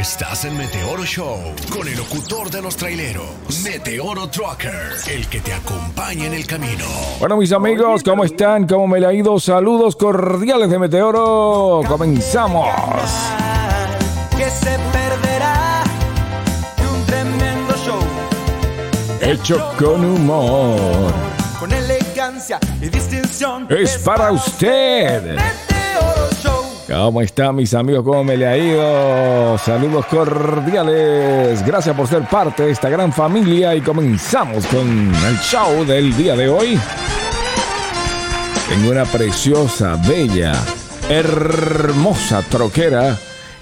Estás en Meteoro Show con el locutor de los traileros, Meteoro Trucker, el que te acompaña en el camino. Bueno, mis amigos, ¿cómo están? ¿Cómo me le ha ido? Saludos cordiales de Meteoro. Comenzamos. que se perderá de un tremendo show. Hecho con humor. Con elegancia y distinción. Es para usted. ¿Cómo están mis amigos? ¿Cómo me le ha ido? Saludos cordiales. Gracias por ser parte de esta gran familia y comenzamos con el show del día de hoy. Tengo una preciosa, bella, hermosa troquera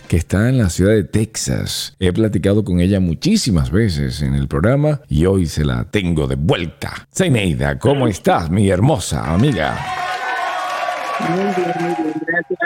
que está en la ciudad de Texas. He platicado con ella muchísimas veces en el programa y hoy se la tengo de vuelta. Zeneida, ¿cómo estás, mi hermosa amiga? Muy bien, muy bien, gracias.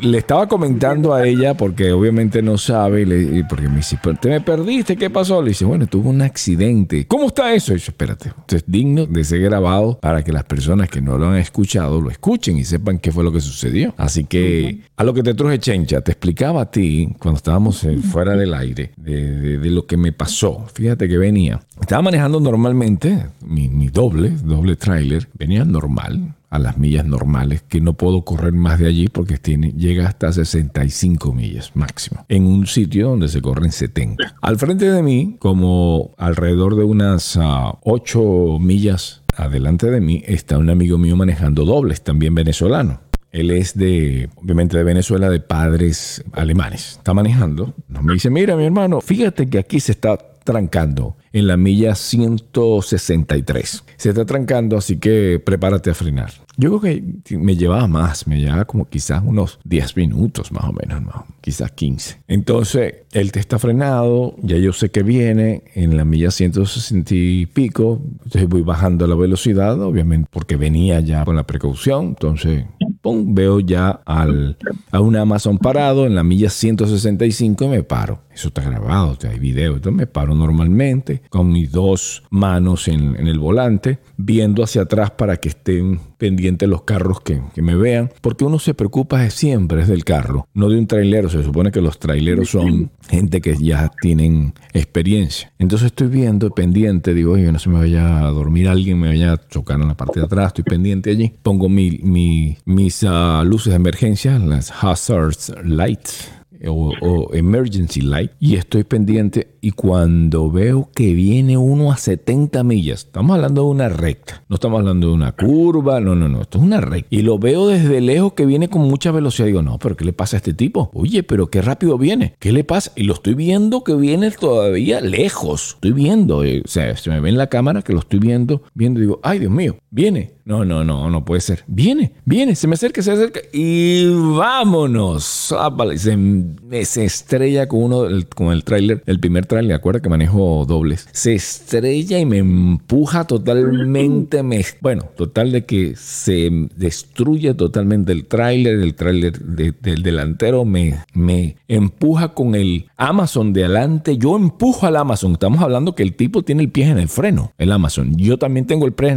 Le estaba comentando a ella, porque obviamente no sabe, le- porque me dice, "Pero te me perdiste, ¿qué pasó? Le dice, bueno, tuvo un accidente. ¿Cómo está eso? Yo, espérate, esto es digno de ser grabado para que las personas que no lo han escuchado lo escuchen y sepan qué fue lo que sucedió. Así que, a lo que te truje Chencha, te explicaba a ti, cuando estábamos eh, fuera del aire, de, de- de lo que me pasó. Fíjate que venía, estaba manejando normalmente, mi, mi doble, doble trailer, venía normal, a las millas normales, que no puedo correr más de allí porque tiene, llega hasta 65 millas máximo, en un sitio donde se corren 70. Al frente de mí, como alrededor de unas 8 millas adelante de mí, está un amigo mío manejando dobles, también venezolano. Él es de, obviamente de Venezuela, de padres alemanes. Está manejando. Nos me dice, mira mi hermano, fíjate que aquí se está trancando en la milla 163. Se está trancando, así que prepárate a frenar. Yo creo que me llevaba más, me llevaba como quizás unos 10 minutos más o menos, ¿no? quizás 15. Entonces, él te está frenado, ya yo sé que viene en la milla 160 y pico, entonces voy bajando la velocidad, obviamente, porque venía ya con la precaución, entonces, pum, veo ya a un Amazon parado en la milla 165 y me paro. Eso está grabado, hay video. Entonces me paro normalmente con mis dos manos en, el volante, viendo hacia atrás para que estén pendientes los carros que, me vean, porque uno se preocupa siempre es del carro, no de un trailero. Se supone que los traileros son gente que ya tienen experiencia. Entonces estoy viendo, pendiente, digo, oye, no se me vaya a dormir alguien, me vaya a chocar en la parte de atrás, estoy pendiente allí. Pongo mi, mi- mis ah, luces de emergencia, las hazards lights o, o emergency light y estoy pendiente y cuando veo que viene uno a 70 millas, estamos hablando de una recta, no estamos hablando de una curva, no, no, no, esto es una recta y lo veo desde lejos que viene con mucha velocidad, digo, no, pero ¿qué le pasa a este tipo? Oye, pero qué rápido viene, ¿qué le pasa? Y lo estoy viendo que viene todavía lejos, estoy viendo, eh, o sea, se me ve en la cámara que lo estoy viendo, viendo, digo, ay Dios mío, viene, no, no, no, no puede ser. Viene, viene, se me acerca, se acerca y vámonos. Ápale, Se, me- estrella con uno, del- con el tráiler, el primer tráiler, acuerda que manejo dobles. Se estrella y me empuja totalmente. Me, bueno, total de que se destruye totalmente el tráiler, el tráiler de- del delantero me, me empuja con el Amazon de adelante. Yo empujo al Amazon. Estamos hablando que el tipo tiene el pie en el freno, el Amazon. Yo también tengo el pie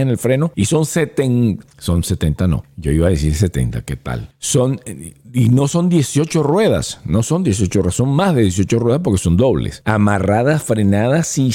en el freno y son 70, son 70 no, yo iba a decir 70, ¿qué tal? Son, y no son 18 ruedas, no son 18 ruedas, son más de 18 ruedas porque son dobles. Amarradas, frenadas y,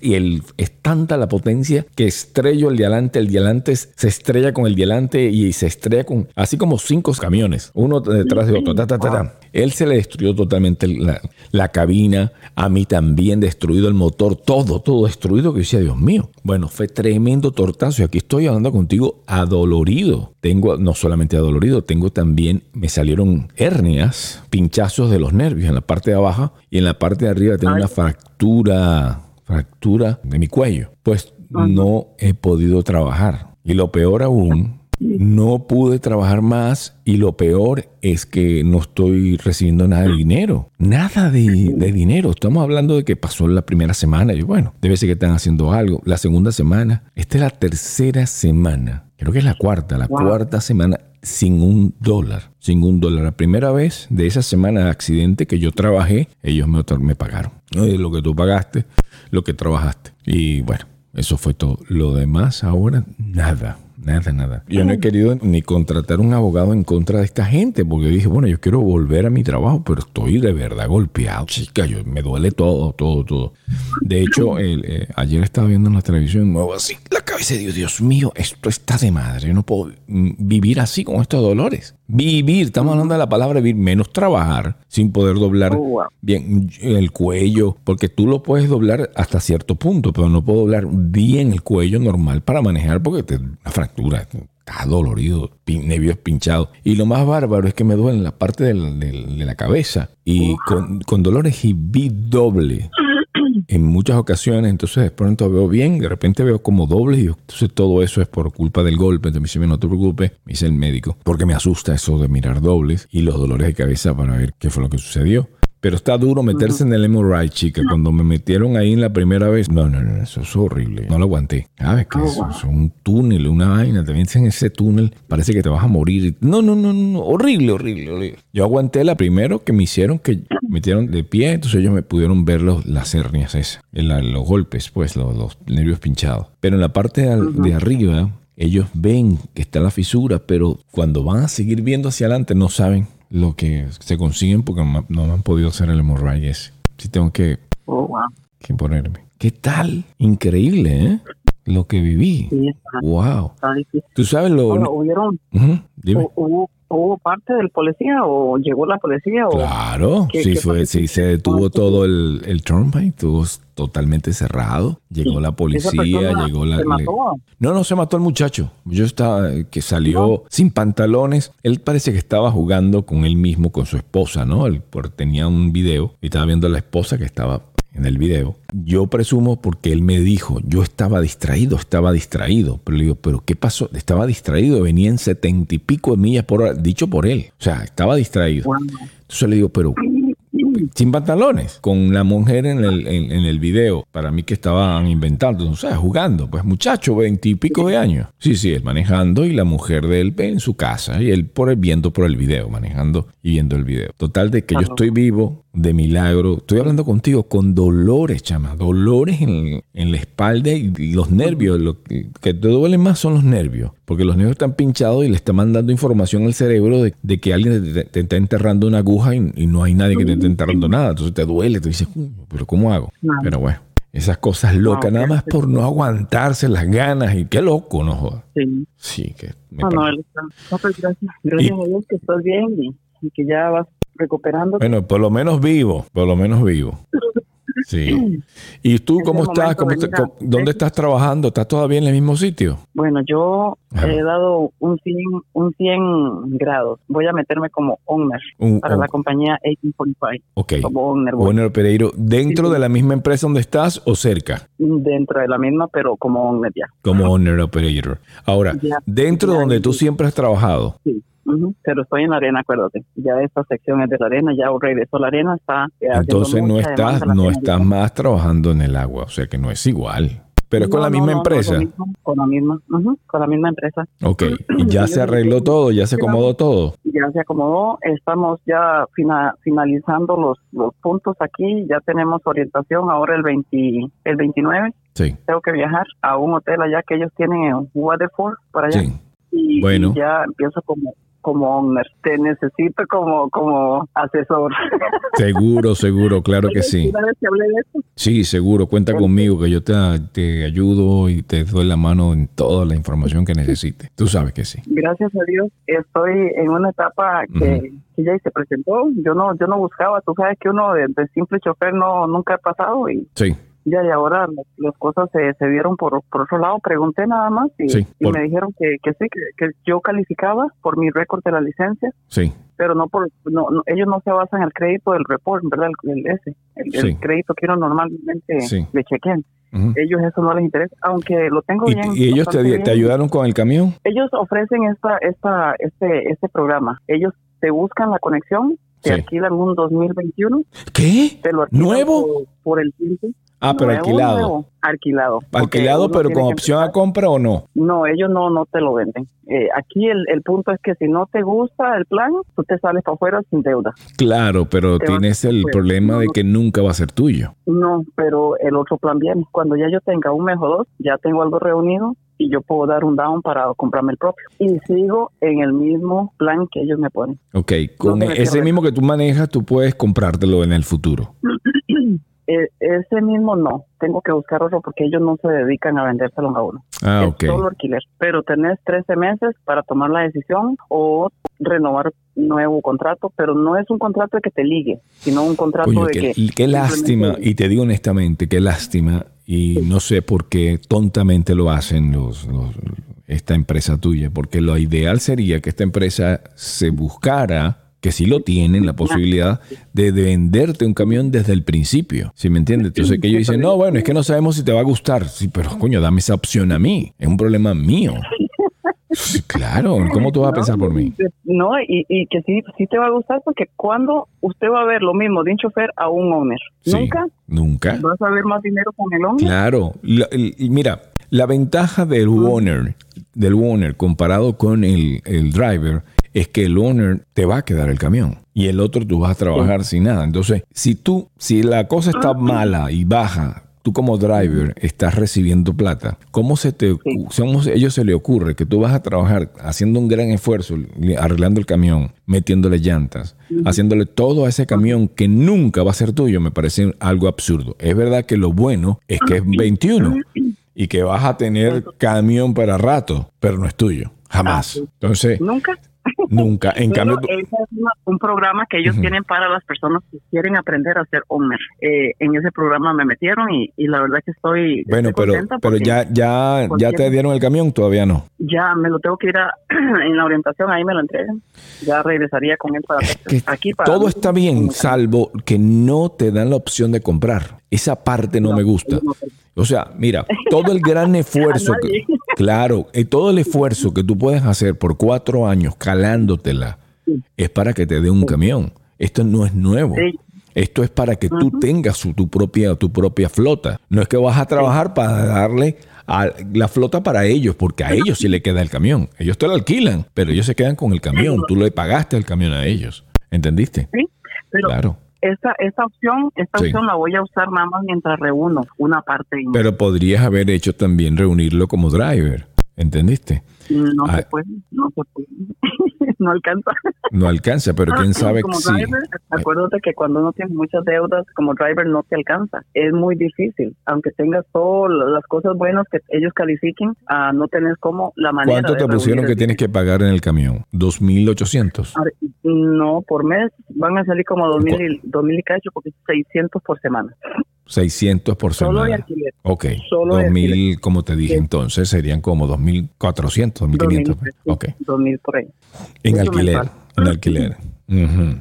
y el, es tanta la potencia que estrello el de adelante, el de adelante se estrella con el de adelante y se estrella con, así como cinco camiones, uno detrás de otro. ta, ta, ta, ta. Él se le destruyó totalmente la, la cabina, a mí también destruido el motor, todo, todo destruido, que yo decía, Dios mío. Bueno, fue tremendo tortazo y aquí estoy hablando contigo adolorido. Tengo, no solamente adolorido, tengo también, me salieron hernias, pinchazos de los nervios en la parte de abajo y en la parte de arriba tengo una fractura, fractura de mi cuello. Pues no he podido trabajar. Y lo peor aún, no pude trabajar más y lo peor es que no estoy recibiendo nada de dinero. Nada de, de dinero. Estamos hablando de que pasó la primera semana y bueno, debe ser que están haciendo algo. La segunda semana, esta es la tercera semana. Creo que es la cuarta, la cuarta semana sin un dólar, sin un dólar. La primera vez de esa semana de accidente que yo trabajé, ellos me, me pagaron. Lo que tú pagaste, lo que trabajaste. Y bueno, eso fue todo. Lo demás ahora, nada. Nada, nada. Yo no he querido ni contratar un abogado en contra de esta gente porque dije, bueno, yo quiero volver a mi trabajo, pero estoy de verdad golpeado. Chica, yo, me duele todo, todo, todo. De hecho, el, eh, ayer estaba viendo en la televisión, me muevo así la cabeza de Dios, Dios mío, esto está de madre. Yo no puedo mm, vivir así con estos dolores. Vivir, estamos hablando de la palabra vivir, menos trabajar sin poder doblar Oh, wow. bien el cuello, porque tú lo puedes doblar hasta cierto punto, pero no puedo doblar bien el cuello normal para manejar porque te una fractura, está dolorido, pin- nervios pinchados. Y lo más bárbaro es que me duele la parte del- del- de la cabeza y con, con dolores y vi doble en muchas ocasiones, entonces de pronto veo bien, de repente veo como doble y entonces todo eso es por culpa del golpe, entonces me dice, no te preocupes, me dice el médico, porque me asusta eso de mirar dobles y los dolores de cabeza para ver qué fue lo que sucedió. Pero está duro meterse en el MRI, chica. Cuando me metieron ahí en la primera vez, no, no, no, eso es horrible. No lo aguanté. ¿Sabes qué? Eso es un túnel, una vaina. Te metes en ese túnel, parece que te vas a morir. No, no, no, no. Horrible, horrible, horrible. Yo aguanté la primero que me hicieron, que me metieron de pie, entonces ellos me pudieron ver los, las hernias esas, los golpes, pues, los, los nervios pinchados. Pero en la parte de arriba, ellos ven que está la fisura, pero cuando van a seguir viendo hacia adelante no saben lo que se consiguen porque no, me han podido hacer el hemorragia ese. Sí tengo que, Oh, wow. que ponerme. ¿Qué tal? Increíble, ¿eh? Lo que viví. Sí, está, Wow. está. Tú sabes lo... Bueno, ¿hubieron, Dime. hu- hubo, hubo parte del policía o llegó la policía o Claro, ¿Qué- sí, qué fue, sí se detuvo todo el, el turnpike, estuvo totalmente cerrado. Llegó Sí, la policía, llegó la... se le- mató? No, no se mató el muchacho. Yo estaba, que salió sin pantalones. Él parece que estaba jugando con él mismo, con su esposa, ¿no? Él por- tenía un video y estaba viendo a la esposa que estaba en el video. Yo presumo porque él me dijo, yo estaba distraído, estaba distraído. Pero le digo, ¿pero qué pasó? Estaba distraído, venía en setenta y pico de millas por hora, dicho por él. O sea, estaba distraído. Entonces le digo, pero sin pantalones, con la mujer en el, en, en el video, para mí que estaban inventando, o sea, jugando, pues muchacho, veintipico de años. Sí, sí, él manejando y la mujer de él en su casa y él por el, viendo por el video, manejando y viendo el video. Total de que yo estoy vivo, de milagro, estoy hablando contigo con dolores, chama, dolores en, en la espalda y, los nervios, lo que, que te duelen más son los nervios, porque los nervios están pinchados y le está mandando información al cerebro de, de que alguien te, te está enterrando una aguja y, y no hay nadie que te esté enterrando nada, entonces te duele, te dices, "Coño, pero ¿cómo hago? Pero bueno. Esas cosas locas, nada más por no aguantarse las ganas y qué loco, no jodas. sí. Sí, que me No, no, pues gracias. Gracias Y- a Dios que estás bien y, y que ya vas recuperando. Bueno, por lo menos vivo, por lo menos vivo. Sí. ¿Y tú cómo estás? momento ¿Cómo de te- ir a- cómo- ¿Dónde estás trabajando? ¿Estás todavía en el mismo sitio? Bueno, yo Ajá. he dado un 100, un 100 grados. Voy a meterme como owner Un- para un- la compañía 1845. ok. Como owner, Bueno, Pereiro, ¿dentro Sí, de la misma empresa donde estás o cerca? dentro de la misma, pero como owner ya. Como owner operator. Ahora, Ya. dentro Ya, donde tú siempre has trabajado. Sí. Pero estoy en la arena, acuérdate. Ya esta sección es de la arena, ya regresó la arena, está Entonces no estás, no estás más trabajando en el agua, o sea que no es igual. Pero es con No, la misma no, empresa. mismo, con la misma, ujú, con la misma empresa. Ok, y ya se arregló todo, ya se acomodó todo. ya se acomodó, estamos ya fina- finalizando los, los puntos aquí, ya tenemos orientación ahora el 20, el 29, Sí, tengo que viajar a un hotel allá que ellos tienen en Waterford, para allá, sí. y, Bueno. y ya empiezo como como owner. te necesito como como asesor. Seguro, seguro, claro que sí. Sí, seguro, cuenta conmigo que yo te, te ayudo y te doy la mano en toda la información que necesites. Tú sabes que sí. gracias a Dios estoy en una etapa que, que ya se presentó. Yo no yo no buscaba, tú sabes que uno de, de simple chofer no nunca ha pasado y Sí, Ya, y ahora las, las cosas se, se vieron por, por otro lado. Pregunté nada más y, Sí, y por- me dijeron que, que sí, que, que yo calificaba por mi récord de la licencia, sí, pero no por. No, no- ellos no se basan en el crédito del report, ¿verdad? El, el ese, el, crédito que uno normalmente Sí. le chequen. Ellos eso no les interesa, aunque lo tengo ¿Y, bien. y ellos te, te ayudaron con el camión? Ellos ofrecen esta, esta, este, este programa. Ellos te buscan la conexión, te Sí. alquilan un 2021, ¿Qué? te lo ¿Nuevo? por, por el tiempo. Ah, pero Nuevo, alquilado. nuevo, alquilado. Alquilado, pero con opción a compra o no. No, ellos no, no te lo venden. Eh, aquí el, el punto es que si no te gusta el plan, tú te sales para afuera sin deuda. Claro, pero Te tienes el problema de que nunca va a ser tuyo. No, pero el otro plan viene. Cuando ya yo tenga un mes o dos, ya tengo algo reunido, y yo puedo dar un down para comprarme el propio. Y sigo en el mismo plan que ellos me ponen. Ok, con No ese mismo que tú manejas, tú puedes comprártelo en el futuro. Eh, ese mismo no, tengo que buscar otro porque ellos no se dedican a vendérselo a uno. Ah, es solo alquiler. Pero tenés 13 meses para tomar la decisión o renovar nuevo contrato, pero no es un contrato de que te ligue, sino un contrato de qué, que... qué lástima, y te digo honestamente, qué lástima, y no sé por qué tontamente lo hacen los, los- esta empresa tuya, porque lo ideal sería que esta empresa se buscara, que sí lo tienen, la posibilidad de, de venderte un camión desde el principio, ¿sí me entiendes? Entonces que ellos dicen, no, bueno, es que no sabemos si te va a gustar, sí, pero coño, dame esa opción a mí, es un problema mío. Claro, ¿cómo tú vas a pensar por mí? No, y, y que sí, sí te va a gustar porque cuando usted va a ver lo mismo de un chofer a un owner, Sí, nunca Nunca. vas a ver más dinero con el owner. Claro. La- el- mira, la ventaja del owner, del owner comparado con el, el driver es que el owner te va a quedar el camión y el otro tú vas a trabajar sin nada. Entonces, si tú, si la cosa está mala y baja, tú como driver estás recibiendo plata, ¿cómo se te, cómo se- ellos se le ocurre que tú vas a trabajar haciendo un gran esfuerzo, arreglando el camión, metiéndole llantas, haciéndole todo a ese camión que nunca va a ser tuyo? Me parece algo absurdo. Es verdad que lo bueno es que es 21 y que vas a tener camión para rato, pero no es tuyo, jamás. Entonces, Nunca. Nunca. En Pero cambio, ese es una- un programa que ellos tienen para las personas que quieren aprender a ser owner. Eh, en ese programa me metieron y, y la verdad que estoy, bueno, estoy pero, contenta pero ya, ya, ya te dieron el camión, todavía no. ya me lo tengo que ir a, en la orientación, ahí me lo entregan. Ya regresaría con él para que Aquí para todo mí, está bien, salvo que no te dan la opción de comprar. Esa parte no, me gusta. no, O sea, mira, todo el gran esfuerzo, que, claro, y todo el esfuerzo que tú puedes hacer por cuatro años calándotela es para que te dé un camión. Esto no es nuevo. Sí. Esto es para que tú tengas su- tu, propia, tu propia flota. No es que vas a trabajar para darle a la flota para ellos, porque a ellos sí le queda el camión. Ellos te lo alquilan, pero ellos se quedan con el camión. Tú le pagaste el camión a ellos. ¿Entendiste? Sí, pero Claro. Esta, esta opción, esta Sí. opción la voy a usar nada más mientras reúno una parte. Pero podrías haber hecho también reunirlo como driver. ¿Entendiste? No Ah. se puede, no se puede. no alcanza. No alcanza, pero quién sabe como si. driver, acuérdate que cuando uno tiene muchas deudas, como driver no te alcanza. Es muy difícil. Aunque tengas todas las cosas buenas que ellos califiquen, ah, no tenés como la manera ¿Cuánto de te pusieron reunir que tienes que pagar en el camión? 2.800. A ver, No, por mes van a salir como 2000 y, 2000 y cacho, porque es 600 por semana. 600 por Solo de alquiler. Ok. Solo de 2.000, como te dije Sí. entonces, serían como 2.400, 2.500. 2000, Ok. 2000 por ahí. En Eso alquiler. En alquiler.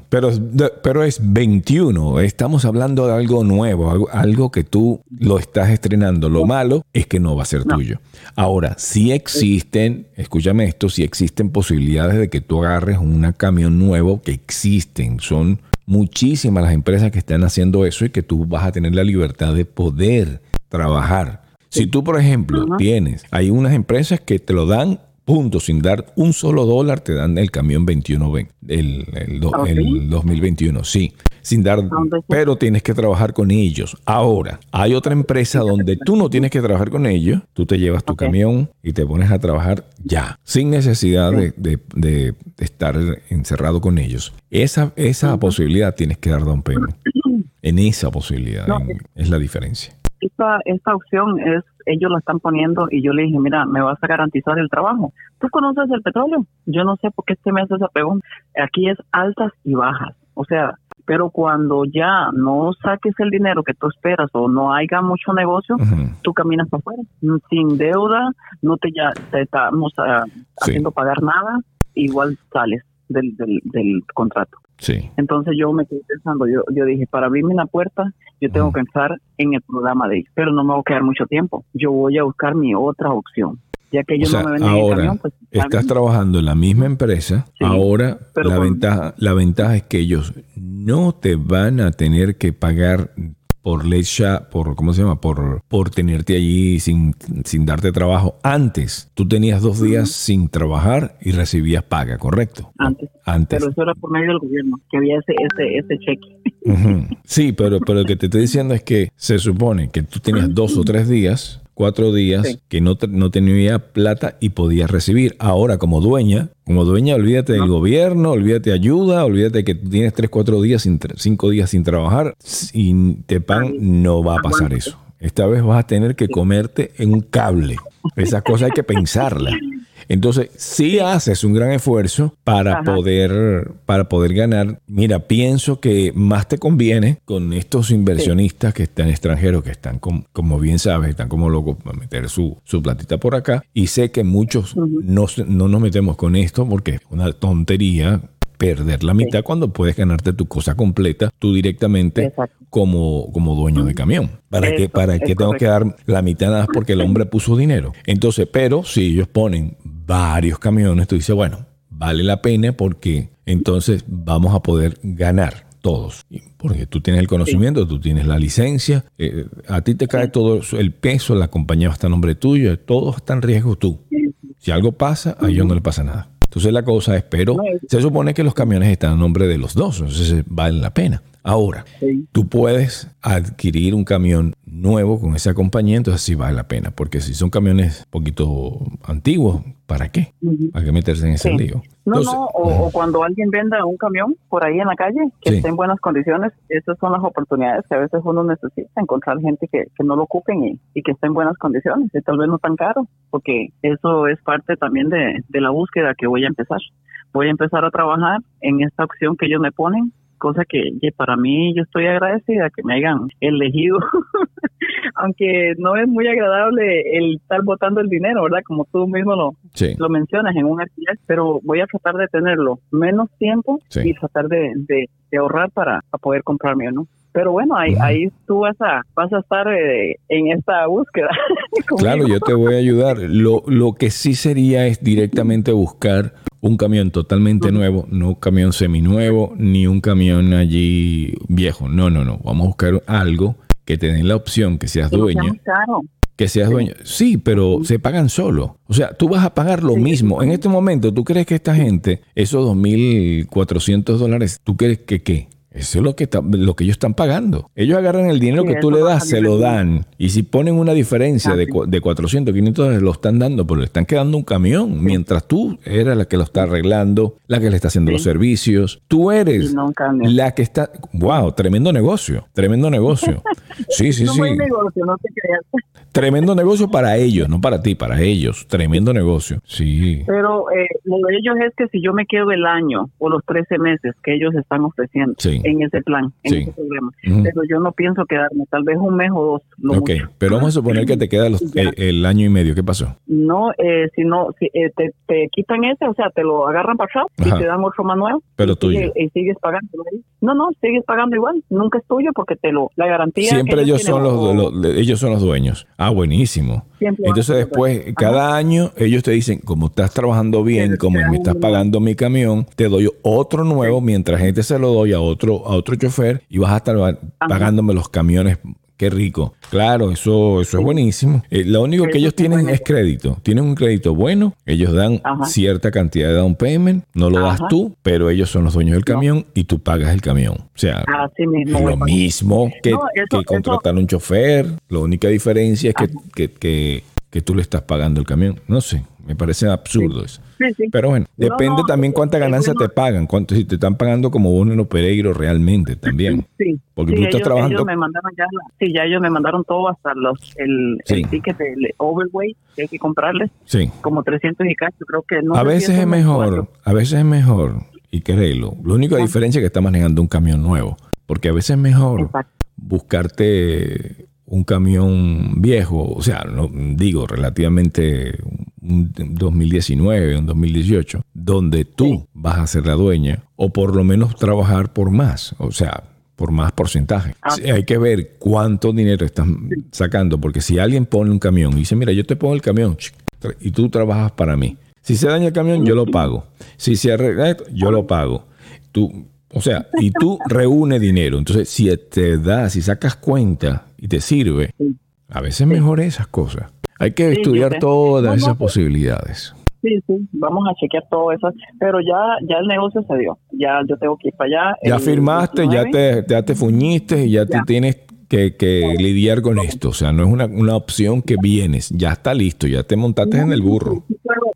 Pero, de- pero es 21. Estamos hablando de algo nuevo, algo, algo que tú lo estás estrenando. Lo malo es que no va a ser No. tuyo. Ahora, si existen, escúchame esto, si existen posibilidades de que tú agarres un camión nuevo, que existen, son muchísimas las empresas que están haciendo eso y que tú vas a tener la libertad de poder trabajar. Si tú, por ejemplo, tienes, hay unas empresas que te lo dan punto, sin dar un solo dólar, te dan el camión 21, ven- el, el, do- ¿Ah, sí? el 2021, sí, sin dar, ¿Dónde está? pero tienes que trabajar con ellos. Ahora, hay otra empresa donde tú no tienes que trabajar con ellos, tú te llevas tu camión y te pones a trabajar ya, sin necesidad de, de- de- de estar encerrado con ellos. Esa, esa posibilidad tienes que dar down payment. En esa posibilidad No, en- es la diferencia. Esta, esta opción es, ellos la están poniendo y yo le dije, mira, me vas a garantizar el trabajo. ¿Tú conoces el petróleo? Yo no sé por qué este me hace esa pregunta. Aquí es altas y bajas. O sea, pero cuando ya no saques el dinero que tú esperas o no haya mucho negocio, Ujú. tú caminas para afuera. Sin deuda, no te ya te estamos ah, Sí. haciendo pagar nada, igual sales del, del, del contrato. Sí. Entonces yo me quedé pensando, yo, yo dije, para abrirme una puerta, yo tengo que pensar en el programa de ellos, pero no me voy a quedar mucho tiempo. Yo voy a buscar mi otra opción, ya que O ellos sea, no me venden el ahora camión, pues está estás trabajando en la misma empresa. Sí, ahora la ventaja, la ventaja es que ellos no te van a tener que pagar por shot, por ¿cómo se llama? Por, por tenerte allí sin, sin darte trabajo. Antes, tú tenías dos días sin trabajar y recibías paga, ¿correcto? Antes. Antes. Pero eso era por medio del gobierno, que había ese ese ese cheque. Sí, pero, pero lo que te estoy diciendo es que se supone que tú tenías dos o tres días cuatro días Sí. que no, no tenía plata y podías recibir. Ahora, como dueña, como dueña, olvídate del gobierno, olvídate ayuda, olvídate que tú tienes tres, cuatro días, sin cinco días sin trabajar y te pagan, no va a pasar eso. Esta vez vas a tener que comerte en un cable. Esas cosas hay que pensarlas. Entonces, si haces un gran esfuerzo para Ajá. poder, para poder ganar, mira, pienso que más te conviene con estos inversionistas que están extranjeros, que están, com- como bien sabes, están como locos para meter su, su platita por acá. Y sé que muchos no, no nos metemos con esto porque es una tontería perder la mitad cuando puedes ganarte tu cosa completa tú directamente Exacto. como, como dueño de camión. ¿Para qué, para qué tengo que dar la mitad nada más porque el hombre puso dinero? Entonces, pero si ellos ponen varios camiones, tú dices, bueno, vale la pena porque entonces vamos a poder ganar todos. Porque tú tienes el conocimiento, tú tienes la licencia, eh, a ti te cae todo el peso, la compañía va a estar a nombre tuyo, todo está en riesgo tú. Si algo pasa, a ellos no le pasa nada. Entonces la cosa es, pero No, es- se supone que los camiones están a nombre de los dos, entonces vale la pena. Ahora, Sí. tú puedes adquirir un camión nuevo con esa compañía, entonces sí vale la pena, porque si son camiones un poquito antiguos, ¿para qué? ¿Para qué meterse en ese Sí. lío? No, Entonces, no, o, o cuando alguien venda un camión por ahí en la calle que Sí. esté en buenas condiciones, esas son las oportunidades que a veces uno necesita, encontrar gente que, que no lo ocupen y, y que esté en buenas condiciones y tal vez no tan caro, porque eso es parte también de, de la búsqueda que voy a empezar. Voy a empezar a trabajar en esta opción que ellos me ponen, cosa que que para mí yo estoy agradecida que me hayan elegido, aunque no es muy agradable el estar botando el dinero, ¿verdad? Como tú mismo lo, sí. lo mencionas en un alquiler, pero voy a tratar de tenerlo menos tiempo Sí. y tratar de, de- de ahorrar para, para poder comprarme uno. Pero bueno, ahí, ahí tú vas a, vas a estar eh, en esta búsqueda. Claro, yo te voy a ayudar. Lo, lo que sí sería es directamente buscar un camión totalmente nuevo, no un camión seminuevo, ni un camión allí viejo. No, no, no. Vamos a buscar algo que te den la opción que seas dueño. Que seas dueño. Sí, pero se pagan solo. O sea, tú vas a pagar lo mismo. En este momento, ¿tú crees que esta gente, esos 2.400 dólares, ¿tú crees que qué? Eso es lo que, está- lo que ellos están pagando. Ellos agarran el dinero Sí, que tú le das, se lo dan. Y si ponen una diferencia Ah, de, de 400, 500 dólares, lo están dando, pero le están quedando un camión. Mientras tú eres la que lo está arreglando, la que le está haciendo Sí. los servicios. Tú eres no la que está... ¡Wow! Tremendo negocio. Tremendo negocio. Sí, sí, No sí. negocio, no te creas. Tremendo negocio para ellos, no para ti, para ellos. Tremendo negocio. Sí. Pero eh, lo de ellos es que si yo me quedo el año o los 13 meses que ellos están ofreciendo Sí. En ese plan, en Sí. ese programa, Ujú. pero yo no pienso quedarme, tal vez un mes o dos. lo Ok, mucho. pero vamos a suponer que te queda los- el, el año y medio. ¿Qué pasó? No, eh, si no, si, eh, te, te quitan ese, o sea, te lo agarran Ajá. y te dan otro nuevo. Pero y sigue- tuyo. y sigues pagando. No, no, sigues pagando igual. Nunca es tuyo porque te lo, la garantía. Siempre ellos son los, o- los- ellos son los dueños. Ah, buenísimo. Siempre Entonces los después, cada año, ellos te dicen, como estás trabajando bien, como me estás pagando mi camión, te doy otro nuevo, mientras gente se lo doy a otro, a otro chofer y vas a estar pagándome los camiones. Qué rico. Claro, eso, eso es buenísimo. Eh, lo único que ellos tienen es crédito. Tienen un crédito bueno, ellos dan Ajá. cierta cantidad de down payment, no lo das Ajá. tú, pero ellos son los dueños del camión y tú pagas el camión. O sea, Así mismo. lo mismo que, No, eso- que contratar un chofer. La única diferencia es que, que, que- que tú le estás pagando el camión. No sé, me parece absurdo eso. Sí, sí. Pero bueno, No, depende no, también cuánta ganancia te pagan, cuánto si te están pagando como uno en Pereiro realmente también. Sí. Porque Sí, tú estás trabajando- ellos me mandaron ya, la- sí, ya ellos me mandaron todo hasta los, el, el ticket del overweight que hay que comprarles, Sí. como 300 y cacho, creo que no a veces es me mejor, a veces es mejor, y créelo. La única diferencia es que estás manejando un camión nuevo. Porque a veces es mejor Exacto. buscarte un camión viejo, o sea, no, digo relativamente un 2019, un 2018, donde tú vas a ser la dueña o por lo menos trabajar por más, o sea, por más porcentaje. Ah. Hay que ver cuánto dinero estás sacando, porque si alguien pone un camión y dice, mira, yo te pongo el camión y tú trabajas para mí. Si se daña el camión, yo lo pago. Si se arregla yo lo pago. Tú, o sea, y tú reúne dinero. Entonces, si te da, si sacas cuenta y te sirve, a veces mejor esas cosas. Hay que Sí, estudiar todas esas pues- posibilidades. Sí, sí, vamos a chequear todo eso. Pero ya, ya el negocio se dio. Ya yo tengo que ir para allá. Ya firmaste, ya 19. te, ya te fuñiste y ya, Ya. tienes que, que lidiar con esto. O sea, no es una, una opción que vienes, ya está listo, ya te montaste en el burro.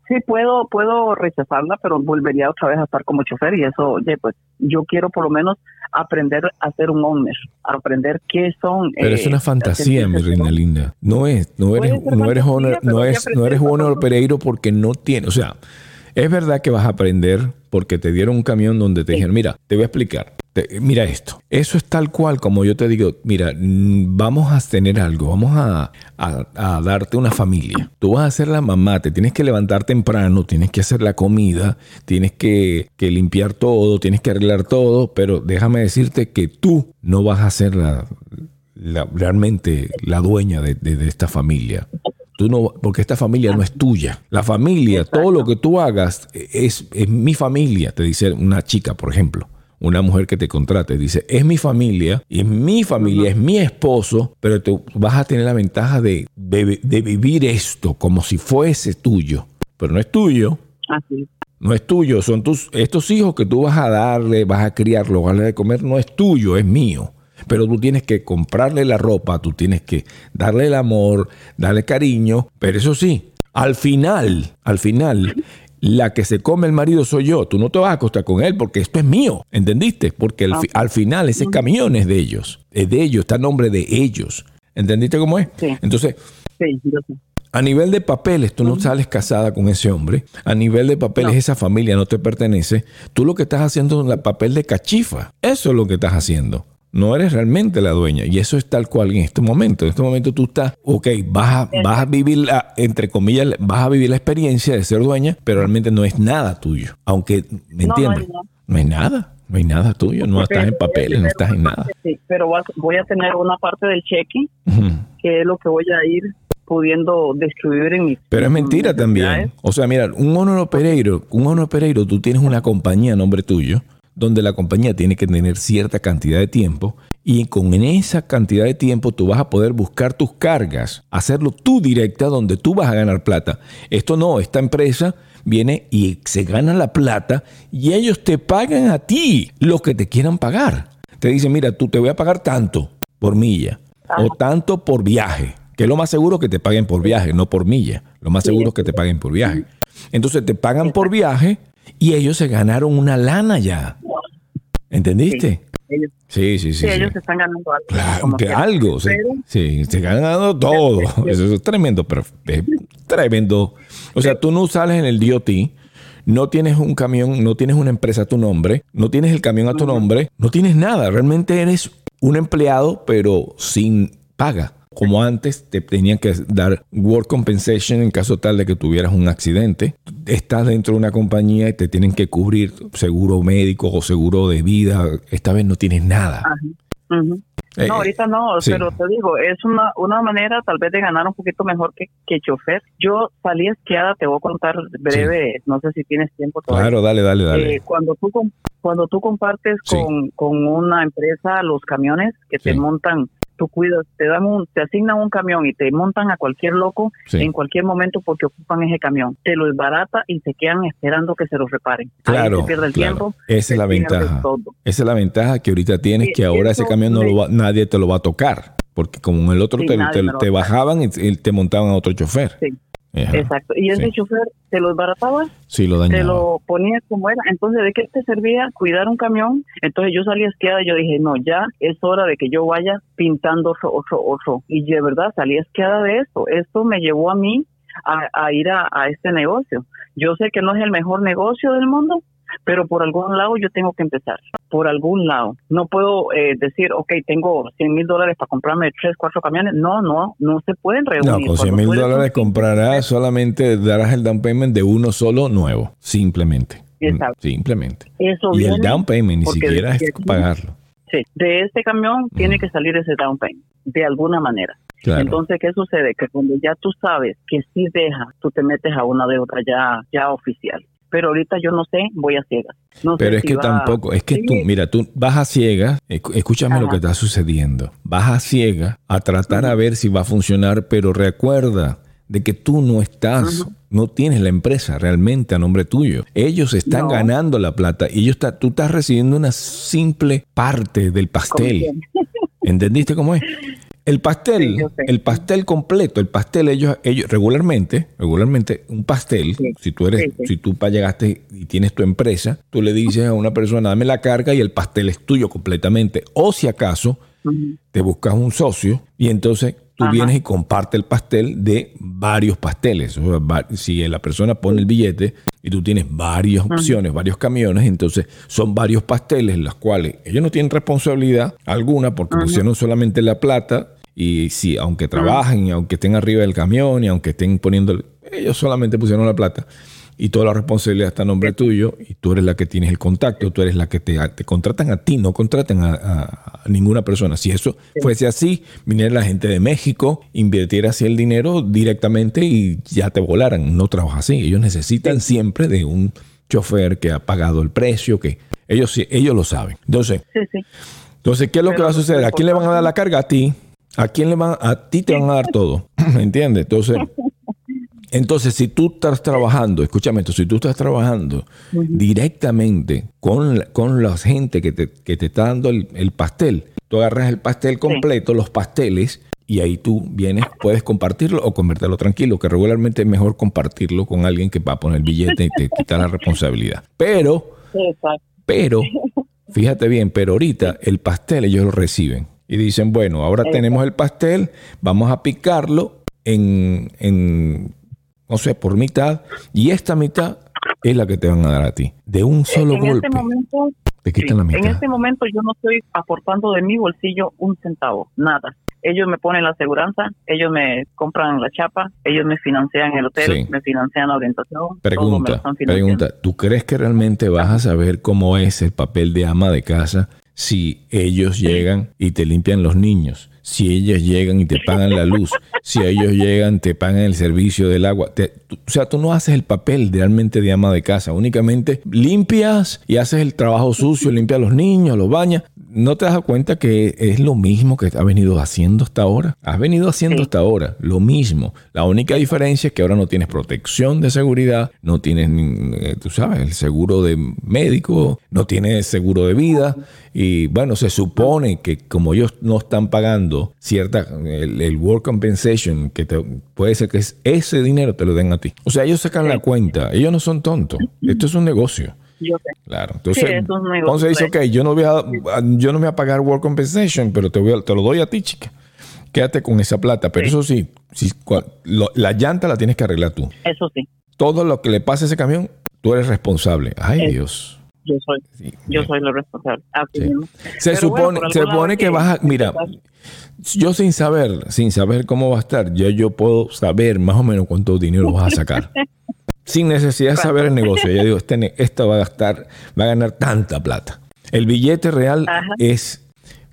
Sí puedo, puedo, rechazarla, pero volvería otra vez a estar como chofer y eso, oye, pues yo quiero por lo menos aprender a ser un owner, aprender qué son. Pero eh, es una fantasía, mi reina linda. No es, no eres, no eres honor, no es, no eres honor. Pereiro porque no tiene, o sea, es verdad que vas a aprender porque te dieron un camión donde te dijeron, mira, te voy a explicar. Te- mira esto. Eso es tal cual como yo te digo, mira, mm, vamos a tener algo, vamos a, a- a darte una familia. Tú vas a ser la mamá, te tienes que levantar temprano, tienes que hacer la comida, tienes que, que limpiar todo, tienes que arreglar todo, pero déjame decirte que tú no vas a ser la, la- realmente la dueña de, de- de esta familia. Tú no, porque esta familia no es tuya. La familia, todo lo que tú hagas es, es mi familia, te dice una chica, por ejemplo. Una mujer que te contrate dice, es mi familia, es mi familia, es mi esposo, pero tú vas a tener la ventaja de, de- de vivir esto como si fuese tuyo. Pero no es tuyo, Así. no es tuyo, son tus, estos hijos que tú vas a darle, vas a criarlos, vas a darle de comer, no es tuyo, es mío. Pero tú tienes que comprarle la ropa, tú tienes que darle el amor, darle cariño, pero eso sí, al final, al final, la que se come el marido soy yo, tú no te vas a acostar con él porque esto es mío, ¿entendiste? Porque al, fi- al final ese camión es de ellos, es de ellos, está a nombre de ellos, ¿entendiste cómo es? Sí. Entonces, Sí, yo sé. a nivel de papeles, tú no sales casada con ese hombre. A nivel de papeles, esa familia no te pertenece. Tú lo que estás haciendo es el papel de cachifa. Eso es lo que estás haciendo. No eres realmente la dueña. Y eso es tal cual en este momento. En este momento tú estás, ok, vas a, vas a vivir, la, entre comillas, vas a vivir la experiencia de ser dueña, pero realmente no es nada tuyo. Aunque, ¿me No, no entiendes? es nada. No hay nada. No hay nada tuyo. No estás en papeles, no estás en nada. Sí, pero voy a tener una parte del cheque que es lo que voy a ir pudiendo distribuir en mis Pero es mentira también. O sea, mira, un Honor Pereiro, un Honor Pereiro, tú tienes una compañía a nombre tuyo, donde la compañía tiene que tener cierta cantidad de tiempo y con esa cantidad de tiempo tú vas a poder buscar tus cargas, hacerlo tú directa donde tú vas a ganar plata. Esto no, esta empresa viene y se gana la plata y ellos te pagan a ti lo que te quieran pagar. Te dicen, mira, tú te voy a pagar tanto por milla o tanto por viaje, que es lo más seguro que te paguen por viaje, no por milla. Lo más seguro es que te paguen por viaje. Entonces te pagan por viaje y ellos se ganaron una lana ya. ¿Entendiste? Ellos, Sí, sí, sí. sí, sí. ellos están ganando algo. Claro, que algo. se- Pero- sí, se ganando todo. Eso es tremendo, pero es tremendo. O sea, tú no sales en el DOT, no tienes un camión, no tienes una empresa a tu nombre, no tienes el camión a tu nombre, no tienes nada. Realmente eres un empleado, pero sin paga. Como antes te tenían que dar work compensation en caso tal de que tuvieras un accidente. Estás dentro de una compañía y te tienen que cubrir seguro médico o seguro de vida. Esta vez no tienes nada. Eh, No, ahorita no, sí. pero te digo, es una, una manera tal vez de ganar un poquito mejor que, que chofer. Yo salí esquiada, te voy a contar breve, no sé si tienes tiempo todavía. Claro, dale, dale, dale. Eh, cuando tú cuando tú compartes Sí. con, con una empresa los camiones que te Sí. montan tú cuidas te dan un te asignan un camión y te montan a cualquier loco Sí. en cualquier momento porque ocupan ese camión te lo desbarata y se quedan esperando que se lo reparen Ahí Claro, se pierde el claro. tiempo Esa es la ventaja. Esa es la ventaja que ahorita tienes, Sí, que ahora ese camión no lo va- nadie te lo va a tocar. Porque como en el otro Sí, te, te- te bajaban y y te montaban a otro chofer. Ajá. exacto y ese Sí. chofer te lo desbarataba Sí, lo te dañaba. lo ponía como era. Entonces, ¿de qué te servía cuidar un camión? Entonces yo salí esquiada y yo dije, no, ya es hora de que yo vaya pintando otro, otro, otro. Y de verdad salí esquiada de esto. Esto me llevó a mí a, a ir a, a este negocio. Yo sé que no es el mejor negocio del mundo, pero por algún lado yo tengo que empezar. Por algún lado. No puedo eh, decir, ok, tengo 100 mil dólares para comprarme tres, cuatro camiones. No, no, no se pueden reunir. No, con 100 Cuando mil dólares comprarás solamente darás el down payment de uno solo nuevo. Simplemente. Exacto. Simplemente. Eso Y el down payment ni siquiera es pagarlo. Sí, de este camión tiene que salir ese down payment, de alguna manera. Claro. Entonces, ¿qué sucede? Que cuando ya tú sabes que sí deja, tú te metes a una deuda ya, ya oficial. Pero ahorita yo no sé, voy a ciegas. No sé Pero es si que va- tampoco, es que Sí, tú, mira, tú vas a ciega, escu- escúchame lo que está sucediendo. Vas a ciega a tratar a ver si va a funcionar, pero recuerda de que tú no estás, no tienes la empresa realmente a nombre tuyo. Ellos están No. ganando la plata y ellos está- tú estás recibiendo una simple parte del pastel. ¿Entendiste cómo es? El pastel, Sí, el pastel completo, el pastel, ellos, ellos regularmente, regularmente, un pastel, Sí. si tú eres, Sí, si tú llegaste y tienes tu empresa, tú le dices a una persona, dame la carga y el pastel es tuyo completamente. O si acaso, te buscas un socio y entonces tú Ajá. vienes y comparte el pastel de varios pasteles. O sea, si la persona pone el billete y tú tienes varias opciones, varios camiones, entonces son varios pasteles en los cuales ellos no tienen responsabilidad alguna porque pusieron solamente la plata y si aunque trabajen, y aunque estén arriba del camión y aunque estén poniendo, el- ellos solamente pusieron la plata y toda la responsabilidad está a nombre tuyo y tú eres la que tienes el contacto, tú eres la que te, te contratan a ti, no contratan a, a- a ninguna persona. Si eso fuese así, viniera la gente de México, invirtiera así el dinero directamente y ya te volaran. No trabaja así. Ellos necesitan siempre de un chofer que ha pagado el precio, que ellos, sí- ellos lo saben. Entonces, Sí, sí. entonces, ¿qué es lo que va a suceder? ¿A quién le van a dar la carga? A ti. ¿A quién le van? A ti te van a dar todo. ¿Me entiendes? Entonces, entonces, si tú estás trabajando, escúchame esto, si tú estás trabajando directamente con, la- con la gente que te, que te está dando el, el pastel, tú agarras el pastel completo, los pasteles, y ahí tú vienes, puedes compartirlo o convertirlo tranquilo, que regularmente es mejor compartirlo con alguien que va a poner el billete y te quita la responsabilidad. Pero pero, fíjate bien, pero ahorita el pastel ellos lo reciben y dicen, bueno, ahora tenemos el pastel, vamos a picarlo en, en, no sé, por mitad y esta mitad es la que te van a dar a ti. De un solo en golpe este momento, te sí, quitan la en mitad. este momento yo no estoy aportando de mi bolsillo un centavo, nada. Ellos me ponen la aseguranza, ellos me compran la chapa, ellos me financian el hotel, Sí. me financian la orientación. Pregunta, pregunta, ¿tú crees que realmente vas a saber cómo es el papel de ama de casa si ellos llegan y te limpian los niños? Si ellos llegan y te pagan la luz, si ellos llegan, te pagan el servicio del agua. Te- tú- o sea, tú no haces el papel realmente de ama de casa, únicamente limpias y haces el trabajo sucio, limpias a los niños, los bañas. ¿No te das cuenta que es lo mismo que has venido haciendo hasta ahora? Has venido haciendo Sí. hasta ahora lo mismo. La única diferencia es que ahora no tienes protección de seguridad, no tienes, eh, tú sabes, el seguro de médico, no tienes seguro de vida. Y bueno, se supone que como ellos no están pagando cierta, el, el work compensation, que te- puede ser que es ese dinero te lo den a ti. O sea, ellos sacan la cuenta, ellos no son tontos. Esto es un negocio. Yo sé. Claro. Entonces, Sí, eso es un negocio, entonces dice, pues. ok, yo no voy a, yo no me voy a pagar work compensation, pero te, voy a- te lo doy a ti, chica. Quédate con esa plata. Pero eso sí, si, lo- la llanta la tienes que arreglar tú. Eso sí, Todo lo que le pase a ese camión, tú eres responsable. Ay. Dios. yo soy, Sí, yo bien. soy lo responsable. Sí. mismo. Se Pero supone, bueno, se supone que vas a, mira, yo sin saber, sin saber cómo va a estar, yo, yo puedo saber más o menos cuánto dinero vas a sacar. sin necesidad de saber el negocio. Ya digo, este, esta va a gastar, va a ganar tanta plata. El billete real Ajá. es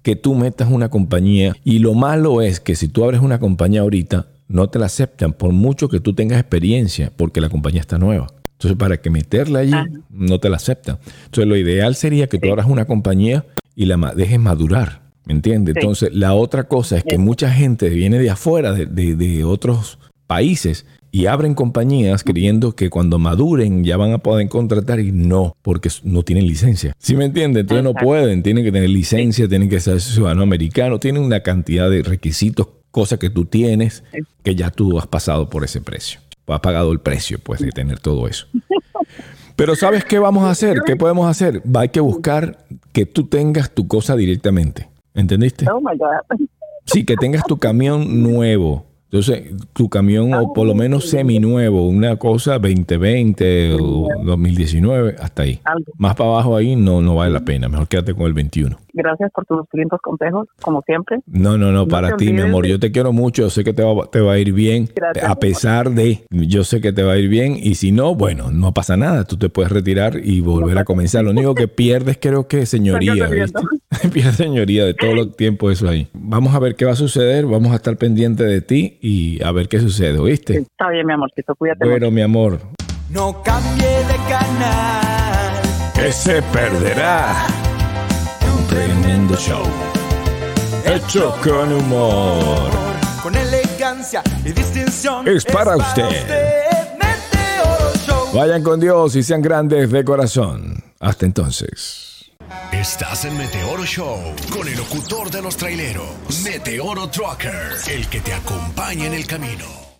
que tú metas una compañía y lo malo es que si tú abres una compañía ahorita, no te la aceptan por mucho que tú tengas experiencia, porque la compañía está nueva. Entonces, para que meterla allí, Ajá. no te la aceptan. Entonces, lo ideal sería que tú abras una compañía y la dejes madurar. ¿Me entiendes? Sí. Entonces, la otra cosa es que mucha gente viene de afuera, de, de- de otros países, y abren compañías creyendo que cuando maduren ya van a poder contratar y no, porque no tienen licencia. ¿Sí me entiendes? Entonces no pueden, tienen que tener licencia, tienen que ser ciudadano americano, tienen una cantidad de requisitos, cosas que tú tienes, que ya tú has pasado por ese precio. Has pagado el precio, pues, de tener todo eso. Pero ¿sabes qué vamos a hacer? ¿Qué podemos hacer? Va, Hay que buscar que tú tengas tu cosa directamente. ¿Entendiste? Oh my God. Sí, que tengas tu camión nuevo. Entonces, tu camión, o por lo menos seminuevo, una cosa 2020 o 2019, hasta ahí. Algo. Más para abajo ahí no, no vale la pena. Mejor quédate con el 21. Gracias por tus lindos consejos, como siempre. No, no, no, No para ti, mi amor. Yo te quiero mucho. Yo sé que te va, te va a ir bien. Gracias. A pesar de, yo sé que te va a ir bien. Y si no, bueno, no pasa nada. Tú te puedes retirar y volver a comenzar. Lo único que pierdes, creo que es señoría. ¿viste? Pierdes señoría de todo el tiempo eso ahí. Vamos a ver qué va a suceder. Vamos a estar pendiente de ti y a ver qué sucede. ¿Oíste? Está bien, mi amorcito, cuídate mucho. Bueno, mi amor. No cambie de canal. Que se perderá un tremendo show. Hecho con humor. Con elegancia y distinción. Es para usted. Vayan con Dios y sean grandes de corazón. Hasta entonces. Estás en Meteoro Show con el locutor de los traileros, Meteoro Trucker, el que te acompaña en el camino.